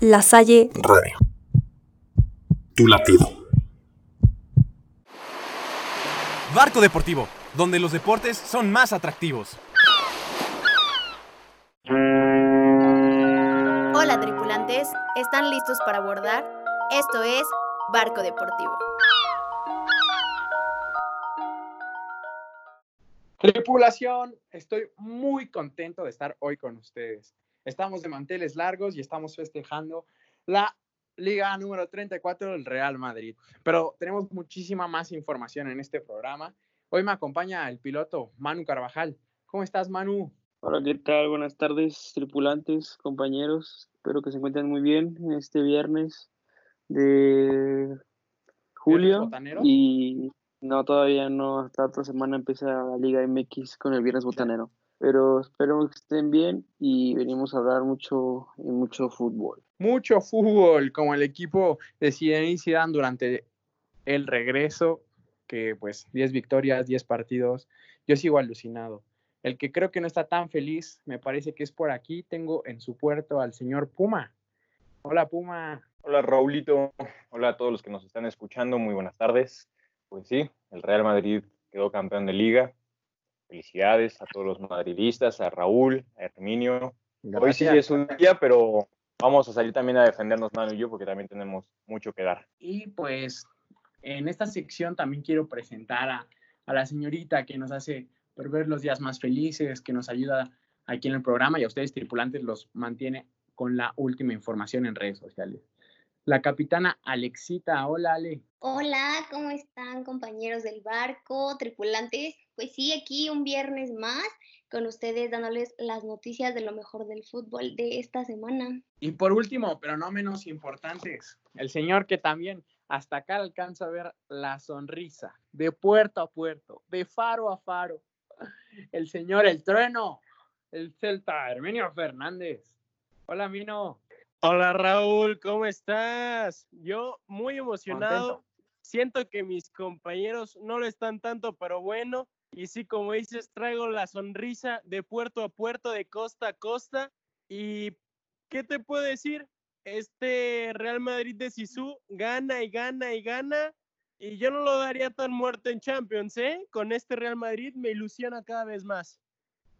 La Salle Radio. Tu latido. Barco Deportivo, donde los deportes son más atractivos. Hola tripulantes, ¿están listos para abordar? Esto es Barco Deportivo. Tripulación, estoy muy contento de estar hoy con ustedes. Estamos de manteles largos y estamos festejando la Liga número 34 del Real Madrid. Pero tenemos muchísima más información en este programa. Hoy me acompaña el piloto Manu Carvajal. ¿Cómo estás, Manu? Hola, ¿qué tal? Buenas tardes, tripulantes, compañeros. Espero que se encuentren muy bien en este viernes de julio. Y no, todavía no. Hasta otra semana empieza la Liga MX con el Viernes Botanero. Pero espero que estén bien y venimos a hablar mucho y mucho fútbol. Mucho fútbol, como el equipo de Zidane durante el regreso, que pues 10 victorias, 10 partidos. Yo sigo alucinado. El que creo que no está tan feliz, me parece que es por aquí. Tengo en su puerto al señor Puma. Hola, Puma. Hola, Raulito. Hola a todos los que nos están escuchando. Muy buenas tardes. Pues sí, el Real Madrid quedó campeón de liga. Felicidades a todos los madridistas, a Raúl, a Herminio. Hoy sí es un día, pero vamos a salir también a defendernos, Manu y yo, porque también tenemos mucho que dar. Y pues en esta sección también quiero presentar a, a la señorita que nos hace ver los días más felices, que nos ayuda aquí en el programa y a ustedes tripulantes los mantiene con la última información en redes sociales la capitana Alexita. Hola, Ale. Hola, ¿cómo están compañeros del barco, tripulantes? Pues sí, aquí un viernes más con ustedes dándoles las noticias de lo mejor del fútbol de esta semana. Y por último, pero no menos importantes, el señor que también hasta acá alcanza a ver la sonrisa de puerto a puerto, de faro a faro. El señor El Trueno, el Celta, Herminio Fernández. Hola, Mino. Hola Raúl, ¿cómo estás? Yo muy emocionado. Siento que mis compañeros no lo están tanto, pero bueno. Y sí, como dices, traigo la sonrisa de puerto a puerto, de costa a costa. ¿Y qué te puedo decir? Este Real Madrid de Sisu gana y gana y gana. Y yo no lo daría tan muerto en Champions, ¿eh? Con este Real Madrid me ilusiona cada vez más.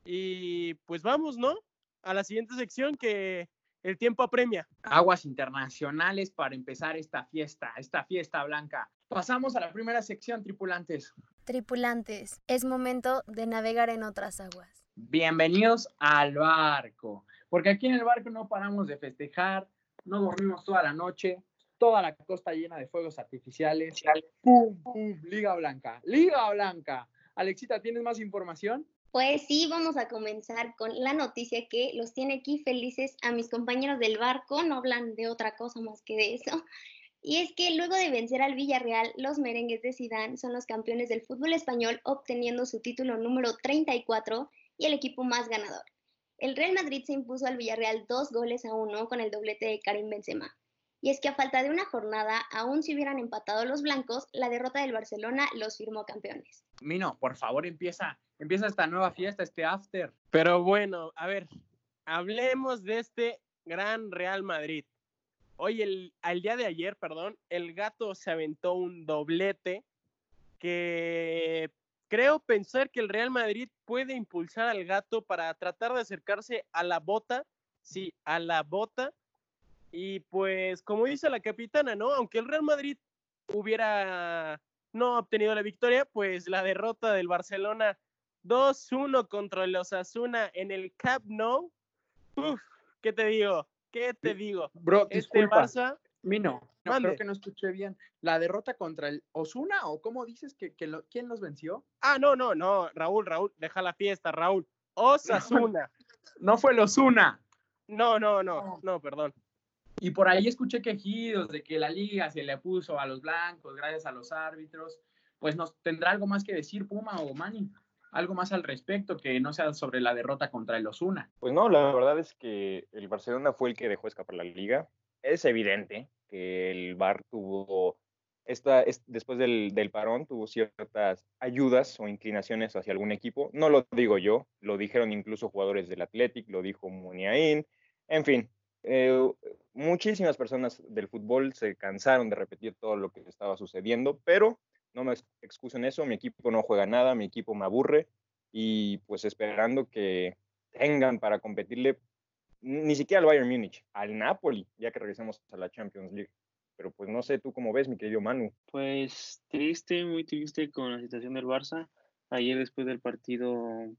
Y pues vamos, ¿no? A la siguiente sección que el tiempo apremia. Aguas internacionales para empezar esta fiesta, esta fiesta blanca. Pasamos a la primera sección, tripulantes. Tripulantes, es momento de navegar en otras aguas. Bienvenidos al barco, porque aquí en el barco no paramos de festejar, no dormimos toda la noche, toda la costa llena de fuegos artificiales. ¡Pum, pum! Liga Blanca, Liga Blanca. Alexita, ¿tienes más información? Pues sí, vamos a comenzar con la noticia que los tiene aquí felices a mis compañeros del barco, no hablan de otra cosa más que de eso. Y es que luego de vencer al Villarreal, los merengues de Sidán son los campeones del fútbol español, obteniendo su título número 34 y el equipo más ganador. El Real Madrid se impuso al Villarreal dos goles a uno con el doblete de Karim Benzema. Y es que a falta de una jornada, aún si hubieran empatado los blancos, la derrota del Barcelona los firmó campeones. Mino, por favor, empieza, empieza esta nueva fiesta, este after. Pero bueno, a ver, hablemos de este gran Real Madrid. Hoy, el, al día de ayer, perdón, el gato se aventó un doblete que creo pensar que el Real Madrid puede impulsar al gato para tratar de acercarse a la bota, sí, a la bota y pues, como dice la capitana, ¿no? Aunque el Real Madrid hubiera no obtenido la victoria, pues la derrota del Barcelona 2-1 contra el Osasuna en el Camp Nou. Uf, ¿qué te digo? ¿Qué te digo? Bro, este Barça, Mino, no, creo que no escuché bien. ¿La derrota contra el Osuna o cómo dices que, quién los venció? Ah, no, no, no, Raúl, Raúl, deja la fiesta, Raúl. Osasuna. no fue el Osuna. No, no, no, no, perdón. Y por ahí escuché quejidos de que la liga se le puso a los blancos gracias a los árbitros. Pues nos tendrá algo más que decir Puma o Mani, algo más al respecto que no sea sobre la derrota contra el Osuna. Pues no, la verdad es que el Barcelona fue el que dejó escapar la liga. Es evidente que el Bar tuvo esta, después del, del, parón tuvo ciertas ayudas o inclinaciones hacia algún equipo. No lo digo yo, lo dijeron incluso jugadores del Athletic, lo dijo Muniain. En fin, eh, muchísimas personas del fútbol se cansaron de repetir todo lo que estaba sucediendo, pero no me excuso en eso, mi equipo no juega nada, mi equipo me aburre y pues esperando que tengan para competirle ni siquiera al Bayern Múnich, al Napoli, ya que regresemos a la Champions League. Pero pues no sé tú cómo ves, mi querido Manu. Pues triste, muy triste con la situación del Barça. Ayer después del partido,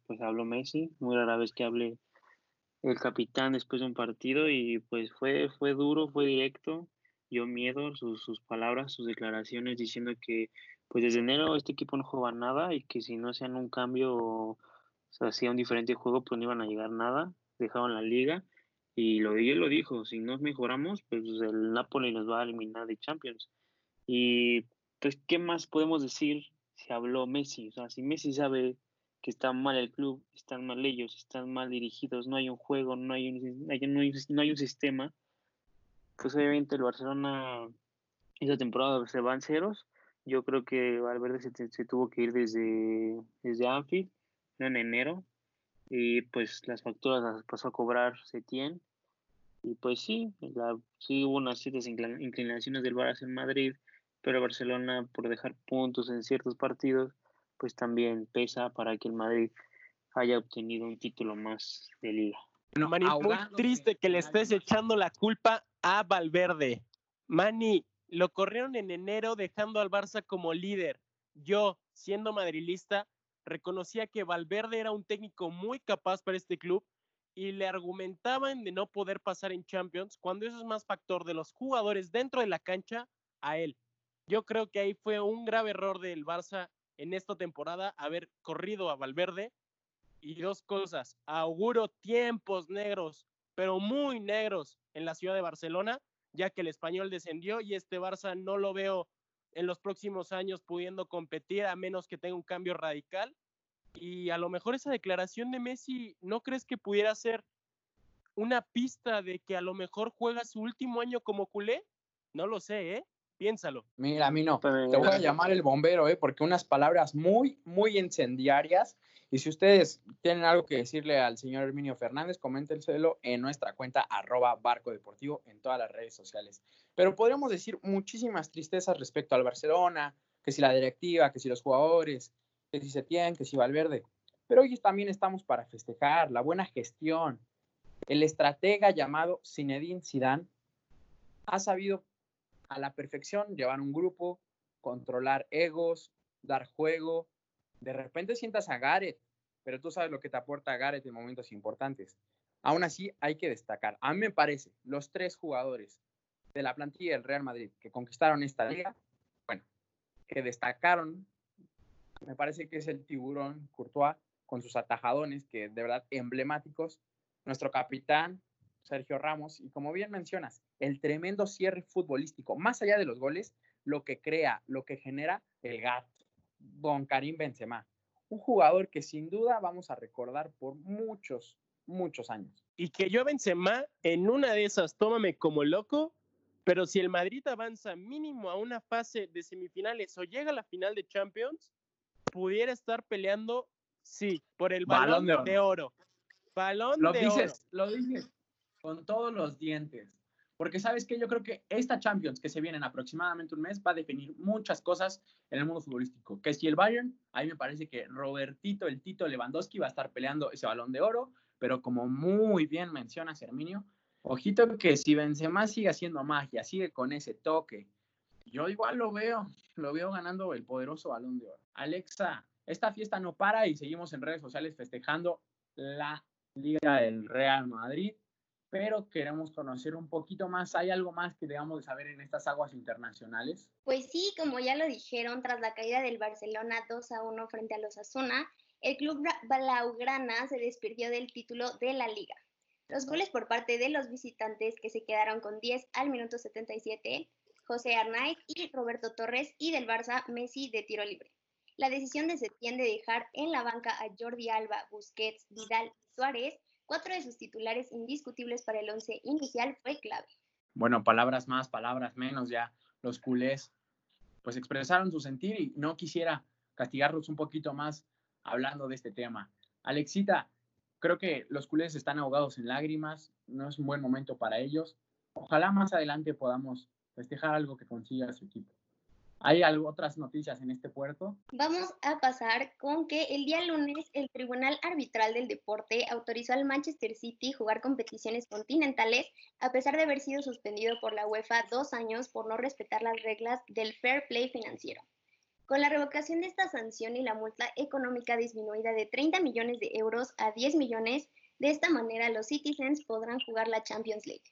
pues habló Messi, muy rara vez que hable el capitán después de un partido y pues fue, fue duro, fue directo, dio miedo sus, sus palabras, sus declaraciones diciendo que pues desde enero este equipo no juega nada y que si no hacían un cambio o se hacía un diferente juego pues no iban a llegar nada, dejaban la liga y lo él lo dijo, si no mejoramos pues el Napoli nos va a eliminar de Champions y pues qué más podemos decir si habló Messi, o sea si Messi sabe que está mal el club, están mal ellos, están mal dirigidos, no hay un juego, no hay un, no hay, un sistema, pues obviamente el Barcelona esa temporada se van ceros. Yo creo que Valverde se, se tuvo que ir desde, desde Anfield, en enero, y pues las facturas las pasó a cobrar Setién. Y pues sí, la, sí hubo unas ciertas inclinaciones del Barça en Madrid, pero Barcelona por dejar puntos en ciertos partidos pues también pesa para que el Madrid haya obtenido un título más de liga. Mani, muy triste que le estés echando la culpa a Valverde. Mani, lo corrieron en enero dejando al Barça como líder. Yo, siendo madrilista, reconocía que Valverde era un técnico muy capaz para este club y le argumentaban de no poder pasar en Champions cuando eso es más factor de los jugadores dentro de la cancha a él. Yo creo que ahí fue un grave error del Barça en esta temporada haber corrido a Valverde. Y dos cosas, auguro tiempos negros, pero muy negros en la ciudad de Barcelona, ya que el español descendió y este Barça no lo veo en los próximos años pudiendo competir a menos que tenga un cambio radical. Y a lo mejor esa declaración de Messi, ¿no crees que pudiera ser una pista de que a lo mejor juega su último año como culé? No lo sé, ¿eh? Piénsalo. Mira, a mí no. Te voy a llamar el bombero, ¿eh? porque unas palabras muy, muy incendiarias. Y si ustedes tienen algo que decirle al señor Herminio Fernández, coméntenselo en nuestra cuenta arroba barco deportivo en todas las redes sociales. Pero podríamos decir muchísimas tristezas respecto al Barcelona, que si la directiva, que si los jugadores, que si se tienen, que si Valverde. Pero hoy también estamos para festejar la buena gestión. El estratega llamado Zinedine Zidane ha sabido a la perfección llevar un grupo, controlar egos, dar juego. De repente sientas a Gareth, pero tú sabes lo que te aporta Gareth en momentos importantes. Aún así, hay que destacar. A mí me parece, los tres jugadores de la plantilla del Real Madrid que conquistaron esta liga, bueno, que destacaron, me parece que es el tiburón Courtois con sus atajadones, que de verdad emblemáticos. Nuestro capitán, Sergio Ramos, y como bien mencionas, el tremendo cierre futbolístico, más allá de los goles, lo que crea, lo que genera el gato, don Karim Benzema, un jugador que sin duda vamos a recordar por muchos, muchos años. Y que yo Benzema en una de esas, tómame como loco, pero si el Madrid avanza mínimo a una fase de semifinales o llega a la final de Champions, pudiera estar peleando, sí, por el balón, de, oro. Balón lo de dices, Lo dices con todos los dientes. Porque sabes que yo creo que esta Champions que se viene en aproximadamente un mes va a definir muchas cosas en el mundo futbolístico. Que si el Bayern, ahí me parece que Robertito, el Tito Lewandowski va a estar peleando ese balón de oro, pero como muy bien menciona Herminio, ojito que si Benzema sigue haciendo magia, sigue con ese toque, yo igual lo veo, lo veo ganando el poderoso balón de oro. Alexa, esta fiesta no para y seguimos en redes sociales festejando la Liga del Real Madrid pero queremos conocer un poquito más. ¿Hay algo más que debamos de saber en estas aguas internacionales? Pues sí, como ya lo dijeron, tras la caída del Barcelona 2 a 1 frente a los Asuna, el club Blaugrana se despidió del título de la liga. Los goles por parte de los visitantes que se quedaron con 10 al minuto 77, José Arnaiz y Roberto Torres y del Barça Messi de tiro libre. La decisión de Setién de dejar en la banca a Jordi Alba, Busquets, Vidal y Suárez cuatro de sus titulares indiscutibles para el once inicial fue clave. Bueno, palabras más, palabras menos, ya los culés pues expresaron su sentir y no quisiera castigarlos un poquito más hablando de este tema. Alexita, creo que los culés están ahogados en lágrimas, no es un buen momento para ellos. ojalá más adelante podamos festejar algo que consiga su equipo. ¿Hay algo, otras noticias en este puerto? Vamos a pasar con que el día lunes el Tribunal Arbitral del Deporte autorizó al Manchester City jugar competiciones continentales a pesar de haber sido suspendido por la UEFA dos años por no respetar las reglas del fair play financiero. Con la revocación de esta sanción y la multa económica disminuida de 30 millones de euros a 10 millones, de esta manera los Citizens podrán jugar la Champions League.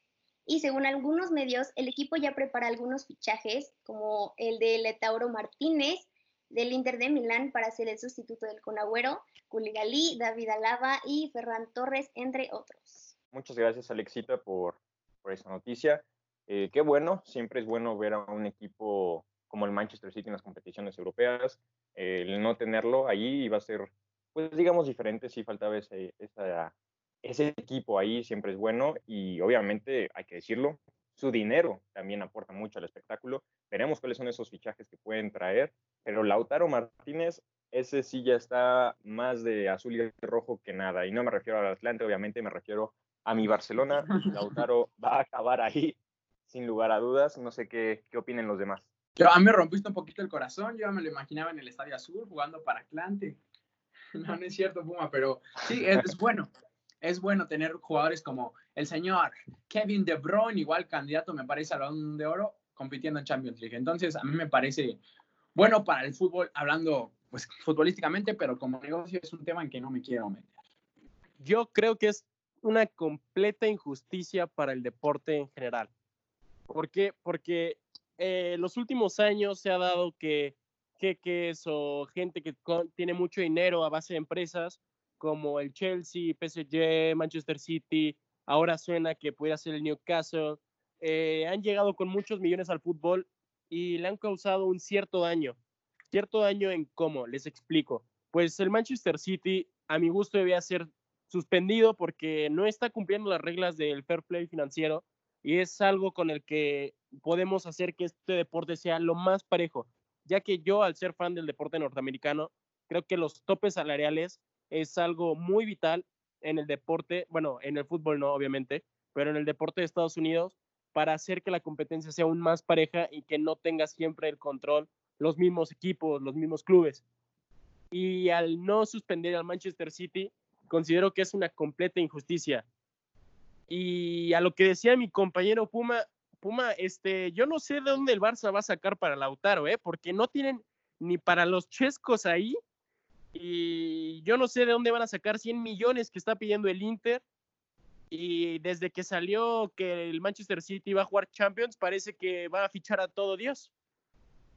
Y según algunos medios, el equipo ya prepara algunos fichajes, como el de Letauro Martínez, del Inter de Milán, para ser el sustituto del Conagüero, Culigalí, David Alaba y Ferran Torres, entre otros. Muchas gracias, Alexita, por, por esa noticia. Eh, qué bueno, siempre es bueno ver a un equipo como el Manchester City en las competiciones europeas. el no tenerlo ahí iba a ser, pues digamos, diferente si faltaba ese, esa ese equipo ahí siempre es bueno y obviamente hay que decirlo, su dinero también aporta mucho al espectáculo. Veremos cuáles son esos fichajes que pueden traer, pero Lautaro Martínez, ese sí ya está más de azul y rojo que nada. Y no me refiero al Atlante, obviamente me refiero a mi Barcelona. Lautaro va a acabar ahí, sin lugar a dudas. No sé qué, qué opinen los demás. Yo, a mí me rompiste un poquito el corazón. Yo me lo imaginaba en el Estadio Azul jugando para Atlante. No, no es cierto, Puma, pero sí, es bueno es bueno tener jugadores como el señor Kevin De Bruyne, igual candidato me parece al balón de oro, compitiendo en Champions League. Entonces, a mí me parece bueno para el fútbol, hablando pues futbolísticamente, pero como negocio es un tema en que no me quiero meter. Yo creo que es una completa injusticia para el deporte en general. ¿Por qué? Porque eh, los últimos años se ha dado que jeques o gente que tiene mucho dinero a base de empresas como el Chelsea, PSG, Manchester City, ahora suena que puede ser el Newcastle, eh, han llegado con muchos millones al fútbol y le han causado un cierto daño. Cierto daño en cómo, les explico. Pues el Manchester City, a mi gusto, debía ser suspendido porque no está cumpliendo las reglas del fair play financiero y es algo con el que podemos hacer que este deporte sea lo más parejo, ya que yo, al ser fan del deporte norteamericano, creo que los topes salariales es algo muy vital en el deporte, bueno, en el fútbol no, obviamente, pero en el deporte de Estados Unidos para hacer que la competencia sea aún más pareja y que no tenga siempre el control los mismos equipos, los mismos clubes. Y al no suspender al Manchester City, considero que es una completa injusticia. Y a lo que decía mi compañero Puma, Puma, este, yo no sé de dónde el Barça va a sacar para Lautaro, ¿eh? porque no tienen ni para los chescos ahí, y yo no sé de dónde van a sacar 100 millones que está pidiendo el Inter. Y desde que salió que el Manchester City va a jugar Champions, parece que va a fichar a todo Dios.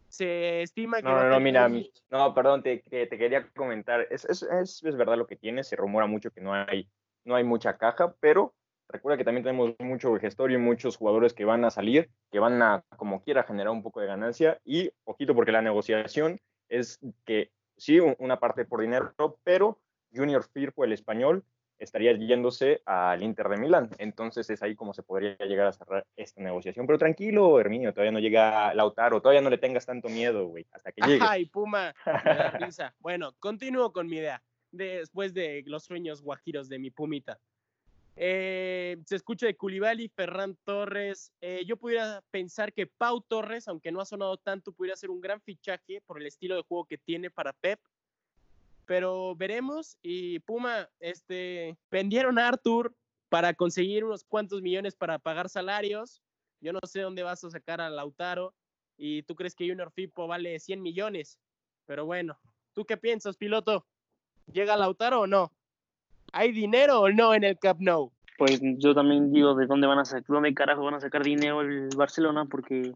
Se estima que. No, no, no, mira, no, perdón, te, te, quería comentar. Es, es, es, es, verdad lo que tiene, se rumora mucho que no hay, no hay mucha caja, pero recuerda que también tenemos mucho gestor y muchos jugadores que van a salir, que van a, como quiera, generar un poco de ganancia. Y, ojito, porque la negociación es que sí, una parte por dinero, pero Junior Firpo, el español, estaría yéndose al Inter de Milán. Entonces es ahí como se podría llegar a cerrar esta negociación. Pero tranquilo, Herminio, todavía no llega Lautaro, todavía no le tengas tanto miedo, güey, hasta que llegue. Ay, Puma, bueno, continúo con mi idea, después de los sueños guajiros de mi Pumita. Eh, se escucha de Culibali, Ferran Torres. Eh, yo pudiera pensar que Pau Torres, aunque no ha sonado tanto, pudiera ser un gran fichaje por el estilo de juego que tiene para Pep. Pero veremos. Y Puma, este, vendieron a Arthur para conseguir unos cuantos millones para pagar salarios. Yo no sé dónde vas a sacar a Lautaro. Y tú crees que Junior Fipo vale 100 millones. Pero bueno, ¿tú qué piensas, piloto? ¿Llega Lautaro o no? ¿Hay dinero o no en el Camp Nou? Pues yo también digo de dónde van a sacar, dónde carajo van a sacar dinero el Barcelona, porque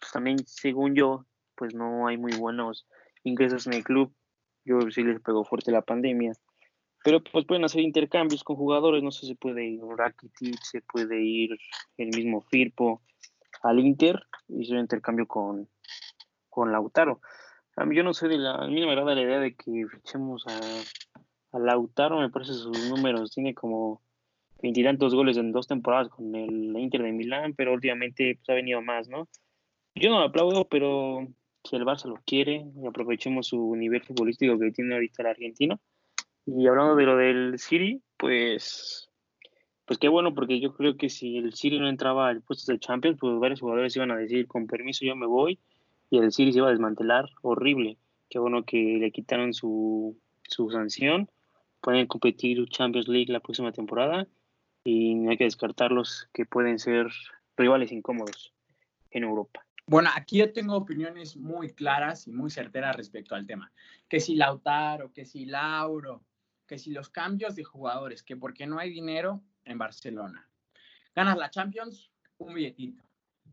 pues, también, según yo, pues no hay muy buenos ingresos en el club. Yo sí les pegó fuerte la pandemia. Pero pues pueden hacer intercambios con jugadores, no sé, se puede ir Rakitic, se puede ir el mismo Firpo al Inter y un intercambio con, con Lautaro. A mí yo no a mí me agrada la idea de que fichemos a a Lautaro me parece sus números, tiene como veintitantos goles en dos temporadas con el Inter de Milán, pero últimamente pues, ha venido más, ¿no? Yo no lo aplaudo, pero si el Barça lo quiere, aprovechemos su nivel futbolístico que tiene ahorita el argentino. Y hablando de lo del City, pues pues qué bueno, porque yo creo que si el City no entraba al puesto de Champions, pues varios jugadores iban a decir, con permiso yo me voy, y el City se iba a desmantelar horrible. Qué bueno que le quitaron su, su sanción, pueden competir Champions League la próxima temporada, y no hay que descartarlos que pueden ser rivales incómodos en Europa. Bueno, aquí yo tengo opiniones muy claras y muy certeras respecto al tema. Que si Lautaro, que si Lauro, que si los cambios de jugadores, que porque no hay dinero en Barcelona. Ganas la Champions, un billetito.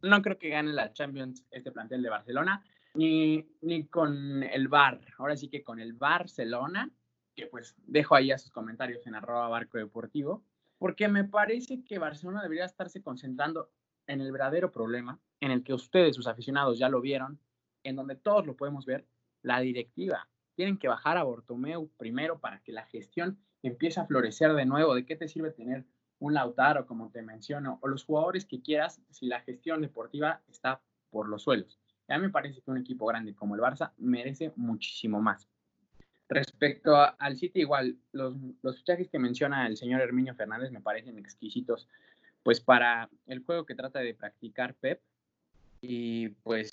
No creo que gane la Champions este plantel de Barcelona, ni, ni con el Bar. Ahora sí que con el Barcelona, que pues dejo ahí a sus comentarios en arroba barco deportivo, porque me parece que Barcelona debería estarse concentrando en el verdadero problema, en el que ustedes, sus aficionados, ya lo vieron, en donde todos lo podemos ver, la directiva. Tienen que bajar a Bortomeu primero para que la gestión empiece a florecer de nuevo. ¿De qué te sirve tener un Lautaro, como te menciono, o los jugadores que quieras si la gestión deportiva está por los suelos? Ya me parece que un equipo grande como el Barça merece muchísimo más. Respecto al City, igual, los, los fichajes que menciona el señor Herminio Fernández me parecen exquisitos pues para el juego que trata de practicar Pep y pues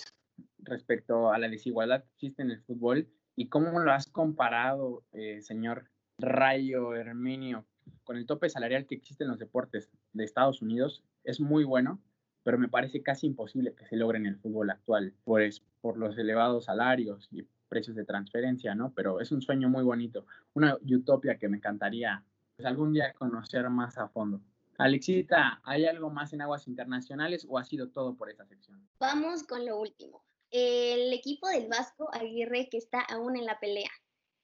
respecto a la desigualdad que existe en el fútbol y cómo lo has comparado, eh, señor Rayo Herminio, con el tope salarial que existe en los deportes de Estados Unidos, es muy bueno, pero me parece casi imposible que se logre en el fútbol actual, pues por los elevados salarios y precios de transferencia, ¿no? Pero es un sueño muy bonito, una utopia que me encantaría pues, algún día conocer más a fondo. Alexita, ¿hay algo más en aguas internacionales o ha sido todo por esta sección? Vamos con lo último. El equipo del Vasco Aguirre que está aún en la pelea.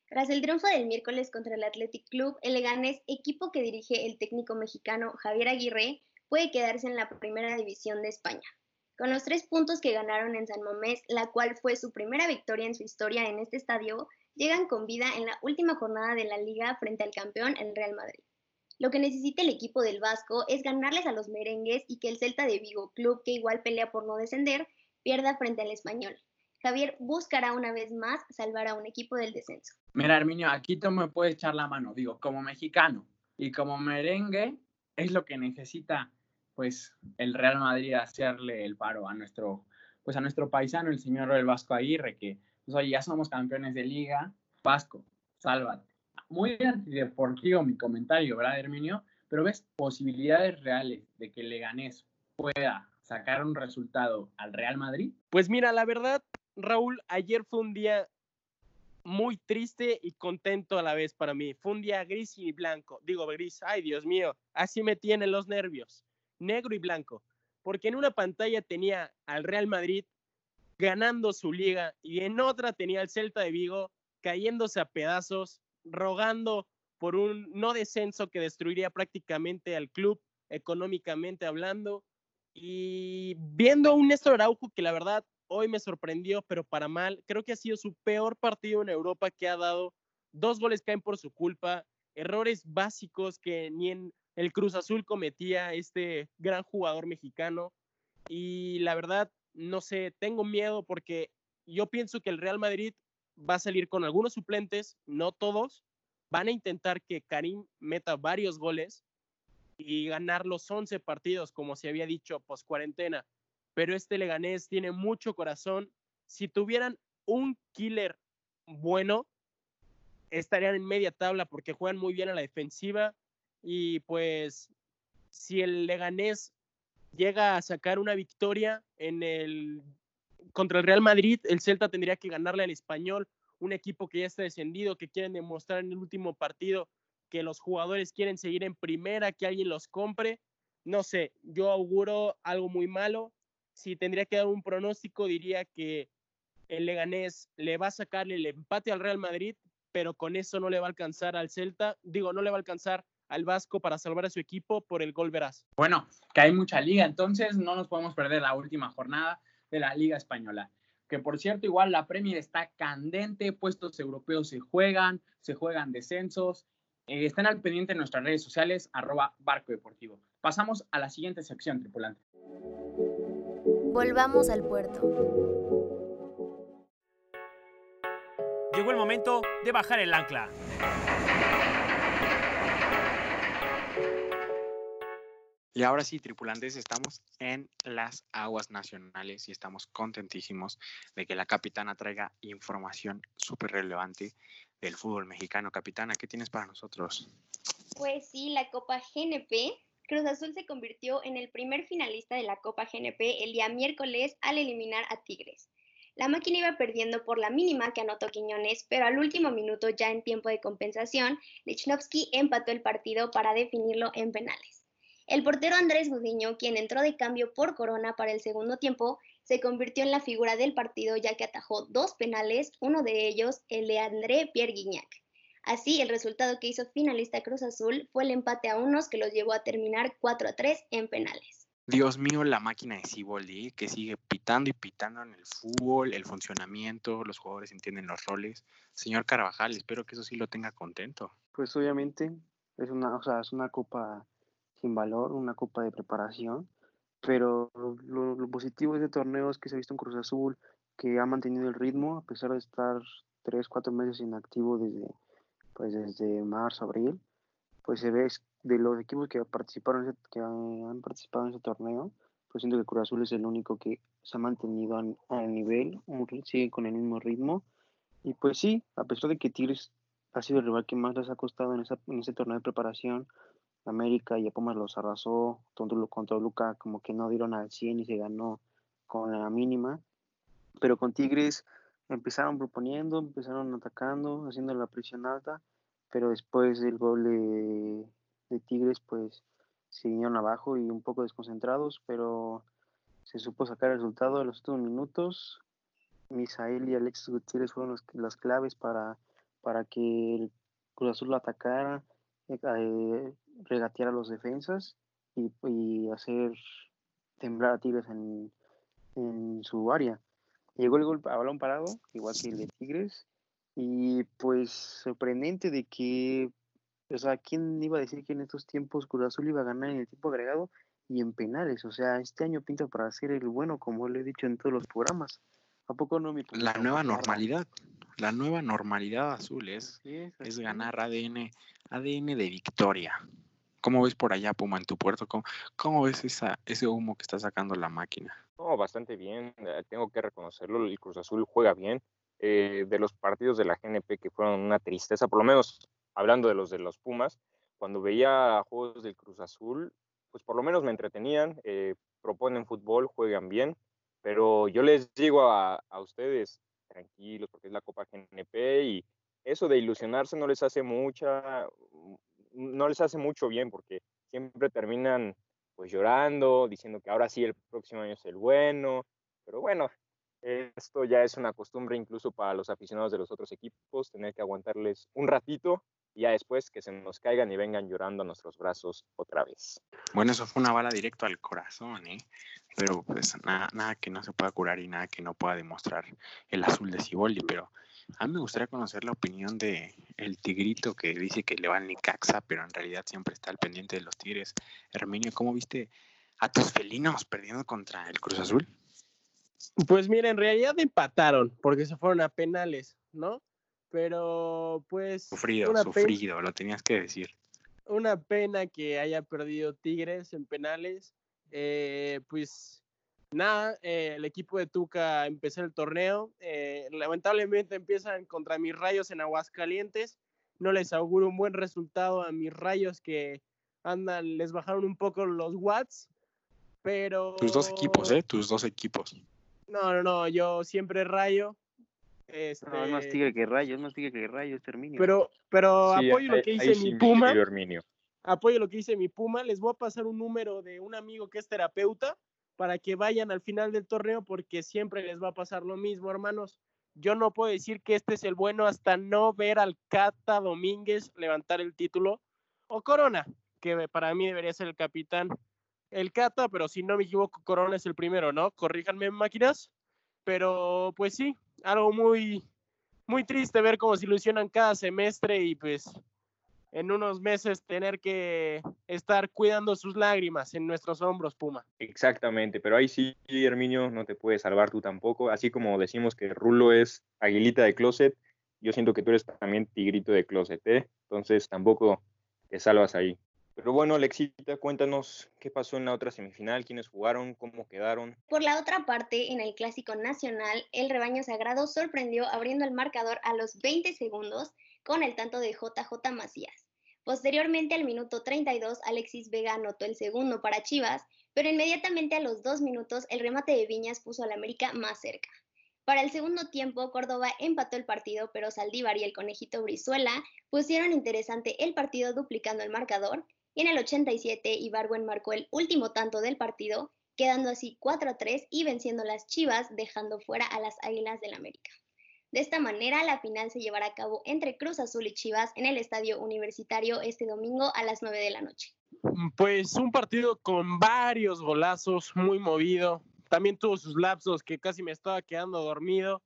Tras el triunfo del miércoles contra el Athletic Club, el Leganés, equipo que dirige el técnico mexicano Javier Aguirre, puede quedarse en la primera división de España. Con los tres puntos que ganaron en San Mamés, la cual fue su primera victoria en su historia en este estadio, llegan con vida en la última jornada de la liga frente al campeón, el Real Madrid. Lo que necesita el equipo del Vasco es ganarles a los merengues y que el Celta de Vigo, club que igual pelea por no descender, pierda frente al español. Javier buscará una vez más salvar a un equipo del descenso. Mira, Arminio, aquí tú me puedes echar la mano. Digo, como mexicano y como merengue, es lo que necesita pues el Real Madrid hacerle el paro a nuestro pues a nuestro paisano, el señor del Vasco Aguirre, que pues, oye, ya somos campeones de liga, Vasco, sálvate muy antideportivo mi comentario, ¿verdad, Herminio? Pero ves posibilidades reales de que Leganés pueda sacar un resultado al Real Madrid. Pues mira, la verdad, Raúl, ayer fue un día muy triste y contento a la vez para mí. Fue un día gris y blanco. Digo gris, ay Dios mío, así me tienen los nervios. Negro y blanco. Porque en una pantalla tenía al Real Madrid ganando su liga y en otra tenía al Celta de Vigo cayéndose a pedazos rogando por un no descenso que destruiría prácticamente al club económicamente hablando. Y viendo a un Néstor Araujo que la verdad hoy me sorprendió, pero para mal, creo que ha sido su peor partido en Europa que ha dado. Dos goles caen por su culpa, errores básicos que ni en el Cruz Azul cometía este gran jugador mexicano. Y la verdad, no sé, tengo miedo porque yo pienso que el Real Madrid va a salir con algunos suplentes, no todos. Van a intentar que Karim meta varios goles y ganar los 11 partidos, como se había dicho, post cuarentena. Pero este Leganés tiene mucho corazón. Si tuvieran un killer bueno, estarían en media tabla porque juegan muy bien a la defensiva. Y pues, si el Leganés llega a sacar una victoria en el contra el Real Madrid, el Celta tendría que ganarle al español, un equipo que ya está descendido, que quieren demostrar en el último partido que los jugadores quieren seguir en primera, que alguien los compre. No sé, yo auguro algo muy malo. Si tendría que dar un pronóstico, diría que el Leganés le va a sacarle el empate al Real Madrid, pero con eso no le va a alcanzar al Celta, digo, no le va a alcanzar al Vasco para salvar a su equipo por el gol verás. Bueno, que hay mucha liga, entonces no nos podemos perder la última jornada de la Liga Española. Que por cierto, igual la Premier está candente, puestos europeos se juegan, se juegan descensos. Eh, estén al pendiente en nuestras redes sociales, arroba barco deportivo. Pasamos a la siguiente sección, tripulante. Volvamos al puerto. Llegó el momento de bajar el ancla. Y ahora sí, tripulantes, estamos en las aguas nacionales y estamos contentísimos de que la capitana traiga información súper relevante del fútbol mexicano. Capitana, ¿qué tienes para nosotros? Pues sí, la Copa GNP. Cruz Azul se convirtió en el primer finalista de la Copa GNP el día miércoles al eliminar a Tigres. La máquina iba perdiendo por la mínima que anotó Quiñones, pero al último minuto, ya en tiempo de compensación, Lichnowsky empató el partido para definirlo en penales. El portero Andrés Gudiño, quien entró de cambio por Corona para el segundo tiempo, se convirtió en la figura del partido ya que atajó dos penales, uno de ellos el de André Pierre Guignac. Así, el resultado que hizo finalista Cruz Azul fue el empate a unos que los llevó a terminar 4 a 3 en penales. Dios mío, la máquina de Ciboldi que sigue pitando y pitando en el fútbol, el funcionamiento, los jugadores entienden los roles. Señor Carvajal, espero que eso sí lo tenga contento. Pues obviamente es una, o sea, es una copa sin valor, una copa de preparación, pero lo, positivo de este torneo es que se ha visto un Cruz Azul que ha mantenido el ritmo a pesar de estar tres, cuatro meses inactivo desde, pues desde marzo, abril, pues se ve de los equipos que participaron, que han participado en ese torneo, pues siento que Cruz Azul es el único que se ha mantenido a, nivel, sigue con el mismo ritmo, y pues sí, a pesar de que Tigres ha sido el rival que más les ha costado en, esa, en ese torneo de preparación, América y a Pumas los arrasó, contra Luca como que no dieron al 100 y se ganó con la mínima, pero con Tigres empezaron proponiendo, empezaron atacando, haciendo la presión alta, pero después del gol de, Tigres pues se vinieron abajo y un poco desconcentrados, pero se supo sacar el resultado de los últimos minutos. Misael y Alexis Gutiérrez fueron las claves para, para que el Cruz Azul lo atacara, eh, regatear a los defensas y, hacer temblar a Tigres en, su área. Llegó el gol a balón parado, igual que el de Tigres, y pues sorprendente de que, o sea, ¿quién iba a decir que en estos tiempos Cruz Azul iba a ganar en el tiempo agregado y en penales? O sea, este año pinta para ser el bueno, como lo he dicho en todos los programas. ¿A poco no, mi La nueva normalidad, la nueva normalidad azul es, es ganar ADN, ADN de victoria. ¿Cómo ves por allá, Puma, en tu puerto? ¿Cómo, ves esa, ese humo que está sacando la máquina? No, bastante bien. Eh, tengo que reconocerlo. El Cruz Azul juega bien. Eh, de los partidos de la GNP que fueron una tristeza, por lo menos hablando de los de los Pumas, cuando veía juegos del Cruz Azul, pues por lo menos me entretenían, eh, proponen fútbol, juegan bien, pero yo les digo a, a ustedes, tranquilos, porque es la Copa GNP y eso de ilusionarse no les hace mucha, no les hace mucho bien porque siempre terminan pues llorando, diciendo que ahora sí el próximo año es el bueno, pero bueno, esto ya es una costumbre incluso para los aficionados de los otros equipos, tener que aguantarles un ratito y ya después que se nos caigan y vengan llorando a nuestros brazos otra vez. Bueno, eso fue una bala directo al corazón, ¿eh? Pero pues nada, nada que no se pueda curar y nada que no pueda demostrar el azul de Ciboldi, pero a mí me gustaría conocer la opinión de el tigrito que dice que le va al Nicaxa, pero en realidad siempre está al pendiente de los Tigres. Herminio, ¿cómo viste a tus felinos perdiendo contra el Cruz Azul? Pues mira, en realidad empataron porque se fueron a penales, ¿no? Pero pues... Sufrido, sufrido, lo tenías que decir. Una pena que haya perdido Tigres en penales. Eh, pues nada, eh, el equipo de Tuca empezó el torneo. Eh, lamentablemente empiezan contra mis rayos en Aguascalientes. No les auguro un buen resultado a mis rayos que andan, les bajaron un poco los watts. Pero. Tus dos equipos, ¿eh? Tus dos equipos. No, no, no, yo siempre rayo. Este... No, es más tigre que rayo, es más tigre que rayo, es Terminio. Pero, pero apoyo lo que dice mi Puma. Apoyo lo que dice mi Puma. Les voy a pasar un número de un amigo que es terapeuta para que vayan al final del torneo porque siempre les va a pasar lo mismo, hermanos. Yo no puedo decir que este es el bueno hasta no ver al Cata Domínguez levantar el título o Corona, que para mí debería ser el capitán. El Cata, pero si no me equivoco, Corona es el primero, ¿no? Corríjanme, máquinas. Pero pues sí, algo muy, muy triste ver cómo se ilusionan cada semestre y pues en unos meses tener que estar cuidando sus lágrimas en nuestros hombros, Puma. Exactamente, pero ahí sí, Herminio, no te puedes salvar tú tampoco. Así como decimos que Rulo es aguilita de closet, yo siento que tú eres también tigrito de closet, ¿eh? Entonces tampoco te salvas ahí. Pero bueno, Alexita, cuéntanos qué pasó en la otra semifinal, quiénes jugaron, cómo quedaron. Por la otra parte, en el Clásico Nacional, el rebaño sagrado sorprendió abriendo el marcador a los 20 segundos con el tanto de JJ Macías. Posteriormente, al minuto 32, Alexis Vega anotó el segundo para Chivas, pero inmediatamente a los dos minutos el remate de Viñas puso al América más cerca. Para el segundo tiempo, Córdoba empató el partido, pero Saldívar y el conejito Brizuela pusieron interesante el partido duplicando el marcador en el 87 Ibargüen marcó el último tanto del partido, quedando así 4 a 3 y venciendo las Chivas, dejando fuera a las Águilas del América. De esta manera, la final se llevará a cabo entre Cruz Azul y Chivas en el Estadio Universitario este domingo a las 9 de la noche. Pues un partido con varios golazos, muy movido. También tuvo sus lapsos que casi me estaba quedando dormido,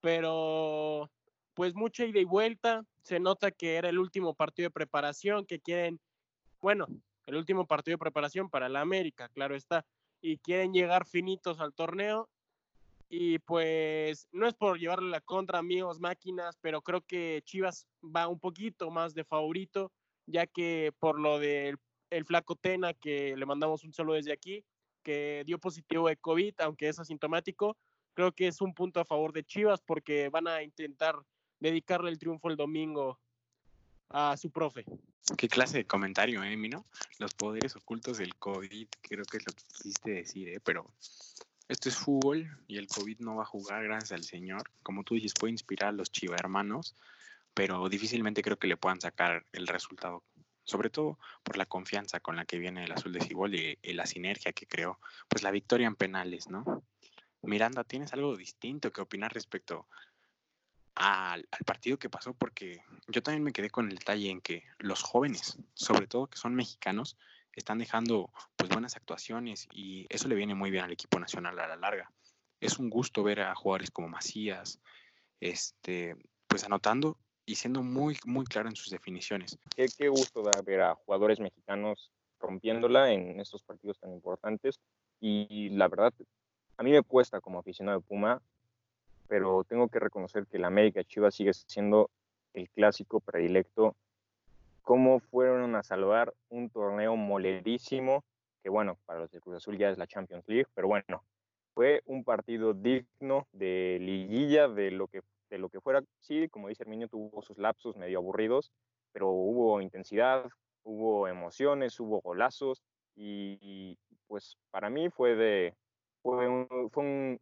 pero pues mucha ida y vuelta. Se nota que era el último partido de preparación, que quieren bueno, el último partido de preparación para la América, claro está, y quieren llegar finitos al torneo. Y pues no es por llevarle la contra, amigos, máquinas, pero creo que Chivas va un poquito más de favorito, ya que por lo del el flaco Tena, que le mandamos un saludo desde aquí, que dio positivo de COVID, aunque es asintomático, creo que es un punto a favor de Chivas porque van a intentar dedicarle el triunfo el domingo a su profe. Qué clase de comentario, ¿eh, Mino? Los poderes ocultos del COVID, creo que es lo que quisiste decir, ¿eh? Pero esto es fútbol y el COVID no va a jugar gracias al Señor. Como tú dices, puede inspirar a los chiva hermanos, pero difícilmente creo que le puedan sacar el resultado. Sobre todo por la confianza con la que viene el azul de Cibol y, y la sinergia que creó. Pues la victoria en penales, ¿no? Miranda, ¿tienes algo distinto que opinar respecto al, partido que pasó porque yo también me quedé con el detalle en que los jóvenes, sobre todo que son mexicanos, están dejando pues buenas actuaciones y eso le viene muy bien al equipo nacional a la larga. Es un gusto ver a jugadores como Macías, este, pues anotando y siendo muy, muy claro en sus definiciones. Qué, qué gusto da ver a jugadores mexicanos rompiéndola en estos partidos tan importantes y la verdad, a mí me cuesta como aficionado de Puma pero tengo que reconocer que la América Chivas sigue siendo el clásico predilecto. ¿Cómo fueron a salvar un torneo molerísimo? Que bueno, para los de Cruz Azul ya es la Champions League, pero bueno, fue un partido digno de liguilla, de lo que, de lo que fuera. Sí, como dice Herminio, tuvo sus lapsos medio aburridos, pero hubo intensidad, hubo emociones, hubo golazos y, pues para mí fue de fue un, fue un,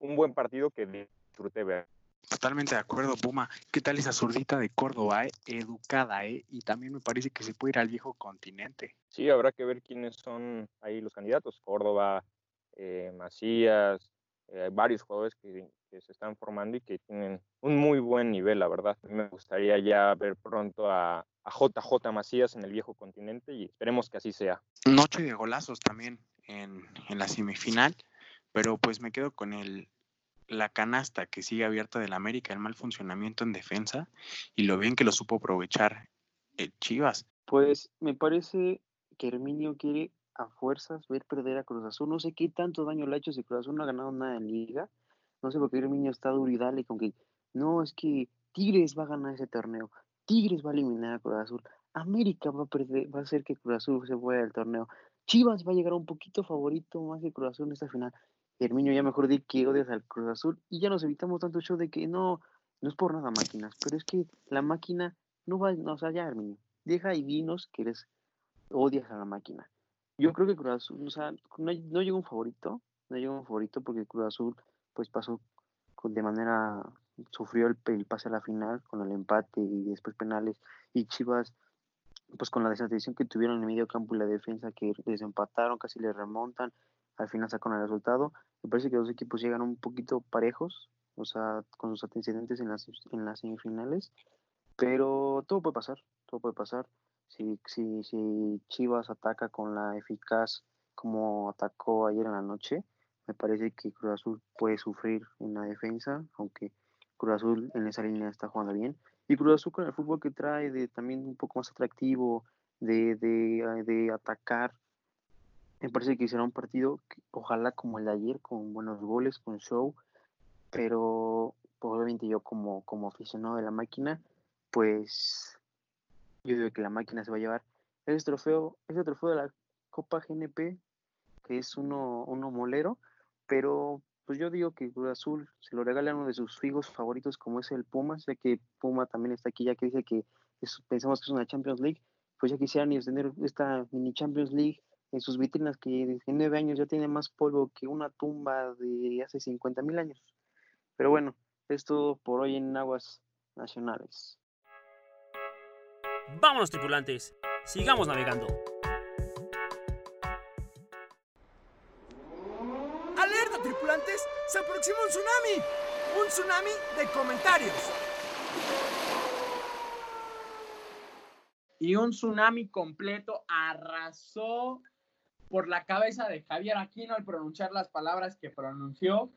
un buen partido que ver. Totalmente de acuerdo, Puma. ¿Qué tal esa zurdita de Córdoba, eh? educada, eh? Y también me parece que se puede ir al viejo continente. Sí, habrá que ver quiénes son ahí los candidatos. Córdoba, eh, Macías, eh, varios jugadores que, se están formando y que tienen un muy buen nivel, la verdad. Me gustaría ya ver pronto a, a JJ Macías en el viejo continente y esperemos que así sea. Noche de golazos también en, en la semifinal, pero pues me quedo con el la canasta que sigue abierta del América, el mal funcionamiento en defensa y lo bien que lo supo aprovechar el Chivas. Pues me parece que Herminio quiere a fuerzas ver perder a Cruz Azul. No sé qué tanto daño le ha hecho si Cruz Azul no ha ganado nada en liga. No sé por qué Herminio está duro y dale con que no, es que Tigres va a ganar ese torneo. Tigres va a eliminar a Cruz Azul. América va a perder, va a hacer que Cruz Azul se vaya del torneo. Chivas va a llegar un poquito favorito más que Cruz Azul en esta final. Herminio, ya mejor di que odias al Cruz Azul y ya nos evitamos tanto show de que no, no es por nada máquinas, pero es que la máquina no va, no, o sea, ya Herminio, deja y dinos que eres, odias a la máquina. Yo creo que Cruz Azul, o sea, no, no llegó un favorito, no llegó un favorito porque Cruz Azul pues pasó de manera, sufrió el, el pase a la final con el empate y después penales y Chivas pues con la desatención que tuvieron en el medio campo y la defensa que desempataron, casi le remontan, al final sacan el resultado. Me parece que los equipos llegan un poquito parejos, o sea, con sus antecedentes en las, en las semifinales, pero todo puede pasar, todo puede pasar. Si, si, si Chivas ataca con la eficaz como atacó ayer en la noche, me parece que Cruz Azul puede sufrir en la defensa, aunque Cruz Azul en esa línea está jugando bien. Y Cruz Azul con el fútbol que trae de también un poco más atractivo, de, de, de atacar me parece que será un partido, ojalá como el de ayer, con buenos goles, con show, pero probablemente yo como, como aficionado de la máquina, pues yo digo que la máquina se va a llevar ese trofeo, ese trofeo de la Copa GNP, que es uno, uno molero, pero pues yo digo que Cruz Azul se lo regala uno de sus figos favoritos como es el Puma, sé que Puma también está aquí ya que dice que pensamos que es una Champions League, pues ya quisieran ellos tener esta mini Champions League en sus vitrinas que en nueve años ya tiene más polvo que una tumba de hace 50 mil años. Pero bueno, es todo por hoy en aguas nacionales. Vámonos tripulantes, sigamos navegando. ¡Alerta tripulantes! ¡Se aproxima un tsunami! ¡Un tsunami de comentarios! Y un tsunami completo arrasó por la cabeza de Javier Aquino al pronunciar las palabras que pronunció.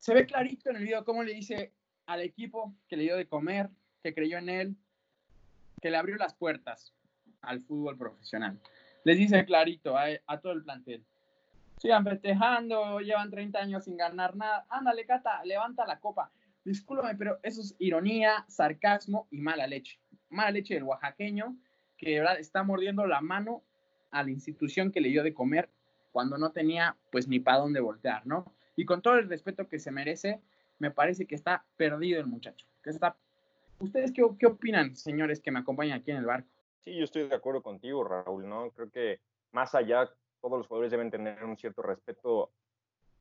Se ve clarito en el video cómo le dice al equipo que le dio de comer, que creyó en él, que le abrió las puertas al fútbol profesional. Les dice clarito a, todo el plantel. Sigan festejando, llevan 30 años sin ganar nada. Ándale, Cata, levanta la copa. Discúlpame, pero eso es ironía, sarcasmo y mala leche. Mala leche del oaxaqueño que de verdad está mordiendo la mano a la institución que le dio de comer cuando no tenía pues ni para dónde voltear, ¿no? Y con todo el respeto que se merece, me parece que está perdido el muchacho, que está... ¿Ustedes qué, qué opinan, señores que me acompañan aquí en el barco? Sí, yo estoy de acuerdo contigo, Raúl, ¿no? Creo que más allá, todos los jugadores deben tener un cierto respeto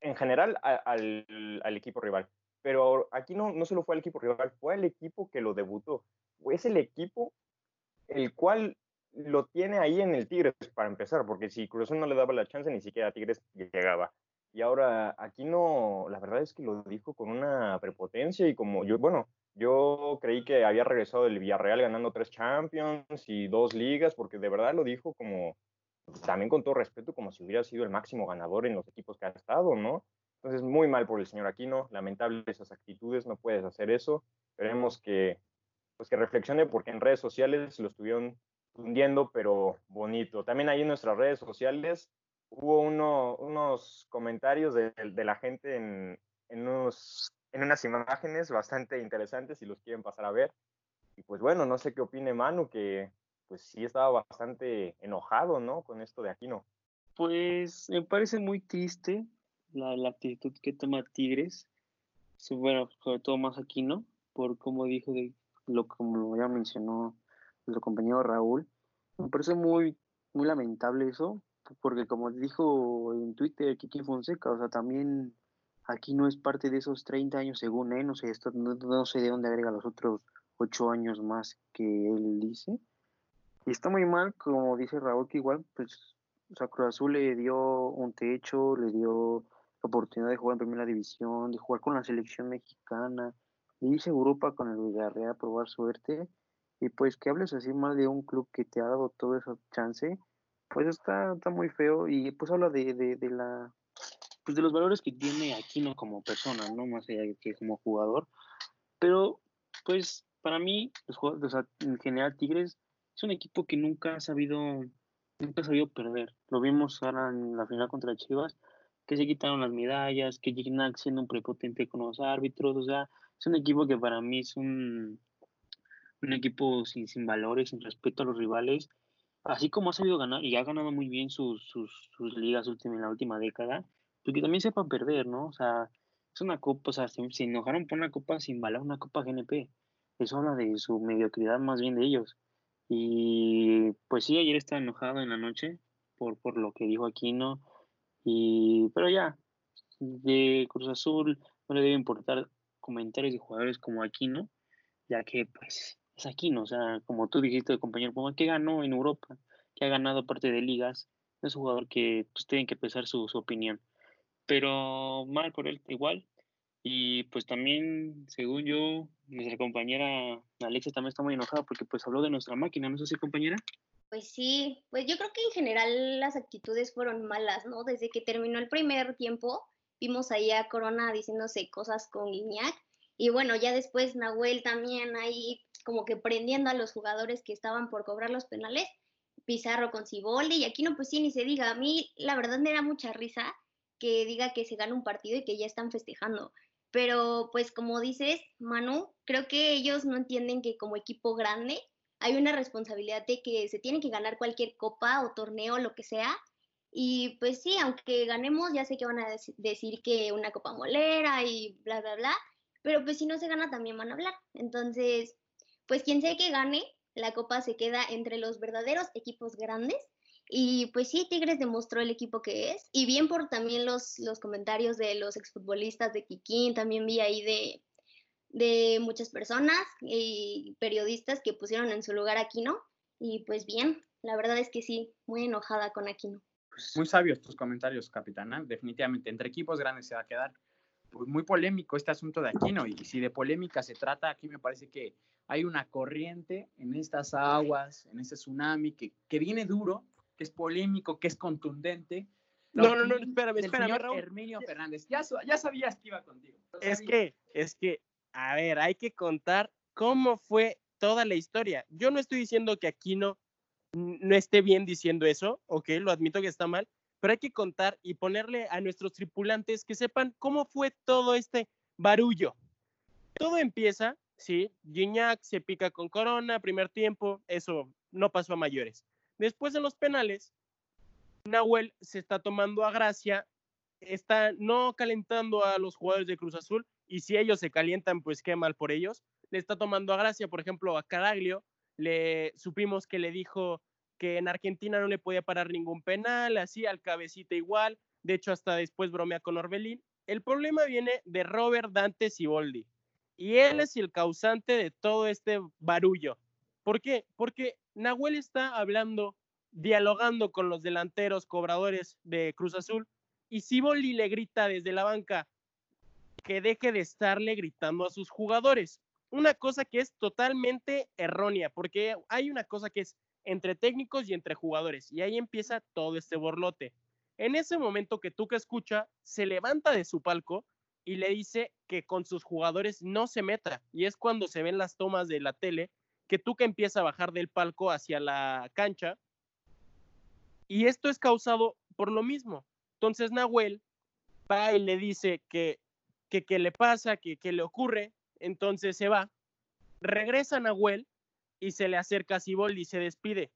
en general al, al, equipo rival. Pero aquí no, no solo fue al equipo rival, fue el equipo que lo debutó. Es el equipo el cual lo tiene ahí en el Tigres para empezar, porque si Cruz no le daba la chance, ni siquiera Tigres llegaba. Y ahora aquí no, la verdad es que lo dijo con una prepotencia y como yo, bueno, yo creí que había regresado del Villarreal ganando tres Champions y dos ligas, porque de verdad lo dijo como, también con todo respeto, como si hubiera sido el máximo ganador en los equipos que ha estado, ¿no? Entonces, muy mal por el señor Aquino, lamentable esas actitudes, no puedes hacer eso. Esperemos que, pues que reflexione porque en redes sociales lo estuvieron hundiendo, pero bonito. También ahí en nuestras redes sociales hubo uno, unos comentarios de, la gente en, en, unos, en unas imágenes bastante interesantes, si los quieren pasar a ver. Y pues bueno, no sé qué opine Manu, que pues sí estaba bastante enojado, ¿no? Con esto de Aquino. Pues me parece muy triste la, la actitud que toma Tigres, bueno, sobre todo más Aquino, por como dijo, de lo como ya mencionó nuestro compañero Raúl. Me parece muy, muy lamentable eso, porque como dijo en Twitter Kiki Fonseca, o sea, también aquí no es parte de esos 30 años según él, no sé, esto, no, sé de dónde agrega los otros 8 años más que él dice. Y está muy mal, como dice Raúl, que igual, pues, o sea, Cruz Azul le dio un techo, le dio la oportunidad de jugar en primera división, de jugar con la selección mexicana, de irse a Europa con el Villarreal a probar suerte y pues que hables así mal de un club que te ha dado todo esa chance, pues está, está muy feo y pues habla de, de, de la pues de los valores que tiene Aquino como persona, ¿no? Más allá que como jugador. Pero, pues, para mí, los jugadores, o sea, en general, Tigres es un equipo que nunca ha sabido, nunca ha sabido perder. Lo vimos ahora en la final contra Chivas, que se quitaron las medallas, que Gignac siendo un prepotente con los árbitros, o sea, es un equipo que para mí es un, un equipo sin, sin valores, sin respeto a los rivales, así como ha sabido ganar y ha ganado muy bien sus, sus, ligas última, en la última década, porque también sepa perder, ¿no? O sea, es una copa, o sea, se, enojaron por una copa sin valor, una copa GNP. Eso habla de su mediocridad más bien de ellos. Y pues sí, ayer estaba enojado en la noche por, por lo que dijo Aquino. Y, pero ya, de Cruz Azul no le debe importar comentarios de jugadores como Aquino, ya que pues es aquí, ¿no? O sea, como tú dijiste, compañero Puma, que ganó en Europa, que ha ganado parte de ligas, es un jugador que pues tienen que pesar su, su opinión. Pero mal por él, igual. Y pues también, según yo, nuestra compañera Alexia también está muy enojada porque pues habló de nuestra máquina, ¿no es así, compañera? Pues sí, pues yo creo que en general las actitudes fueron malas, ¿no? Desde que terminó el primer tiempo, vimos ahí a Corona diciéndose cosas con Guiñac. Y bueno, ya después Nahuel también ahí como que prendiendo a los jugadores que estaban por cobrar los penales, Pizarro con Ciboldi, y aquí no, pues sí, ni se diga, a mí la verdad me da mucha risa que diga que se gana un partido y que ya están festejando. Pero pues como dices, Manu, creo que ellos no entienden que como equipo grande hay una responsabilidad de que se tiene que ganar cualquier copa o torneo, lo que sea. Y pues sí, aunque ganemos, ya sé que van a decir que una copa molera y bla, bla, bla, pero pues si no se gana también van a hablar. Entonces, pues quien sea que gane, la copa se queda entre los verdaderos equipos grandes. Y pues sí, Tigres demostró el equipo que es. Y bien por también los, los comentarios de los exfutbolistas de Kikín, también vi ahí de, de muchas personas y periodistas que pusieron en su lugar a Aquino. Y pues bien, la verdad es que sí, muy enojada con Aquino. Muy sabios tus comentarios, capitana. Definitivamente, entre equipos grandes se va a quedar muy polémico este asunto de Aquino. Y si de polémica se trata, aquí me parece que hay una corriente en estas aguas, en ese tsunami que, que viene duro, que es polémico, que es contundente. No, no, no, espérame, espérame, Raúl. Herminio Fernández. Ya, ya sabías que iba contigo. Es que, es que a ver, hay que contar cómo fue toda la historia. Yo no estoy diciendo que Aquino no esté bien diciendo eso, ok, lo admito que está mal, pero hay que contar y ponerle a nuestros tripulantes que sepan cómo fue todo este barullo. Todo empieza, sí, Gignac se pica con Corona, primer tiempo, eso no pasó a mayores. Después en los penales, Nahuel se está tomando a Gracia, está no calentando a los jugadores de Cruz Azul, y si ellos se calientan, pues qué mal por ellos. Le está tomando a gracia, por ejemplo, a Caraglio, le supimos que le dijo que en Argentina no le podía parar ningún penal, así al cabecita igual, de hecho hasta después bromea con Orbelín. El problema viene de Robert Dante Siboldi, y él es el causante de todo este barullo. ¿Por qué? Porque Nahuel está hablando, dialogando con los delanteros cobradores de Cruz Azul, y Siboldi le grita desde la banca, que deje de estarle gritando a sus jugadores. Una cosa que es totalmente errónea, porque hay una cosa que es entre técnicos y entre jugadores, y ahí empieza todo este borlote. En ese momento que Tuca escucha, se levanta de su palco y le dice que con sus jugadores no se meta, y es cuando se ven las tomas de la tele que Tuca empieza a bajar del palco hacia la cancha, y esto es causado por lo mismo. Entonces Nahuel va y le dice que que qué le pasa, que qué le ocurre, entonces se va, regresa Nahuel y se le acerca Siboldi y se despide.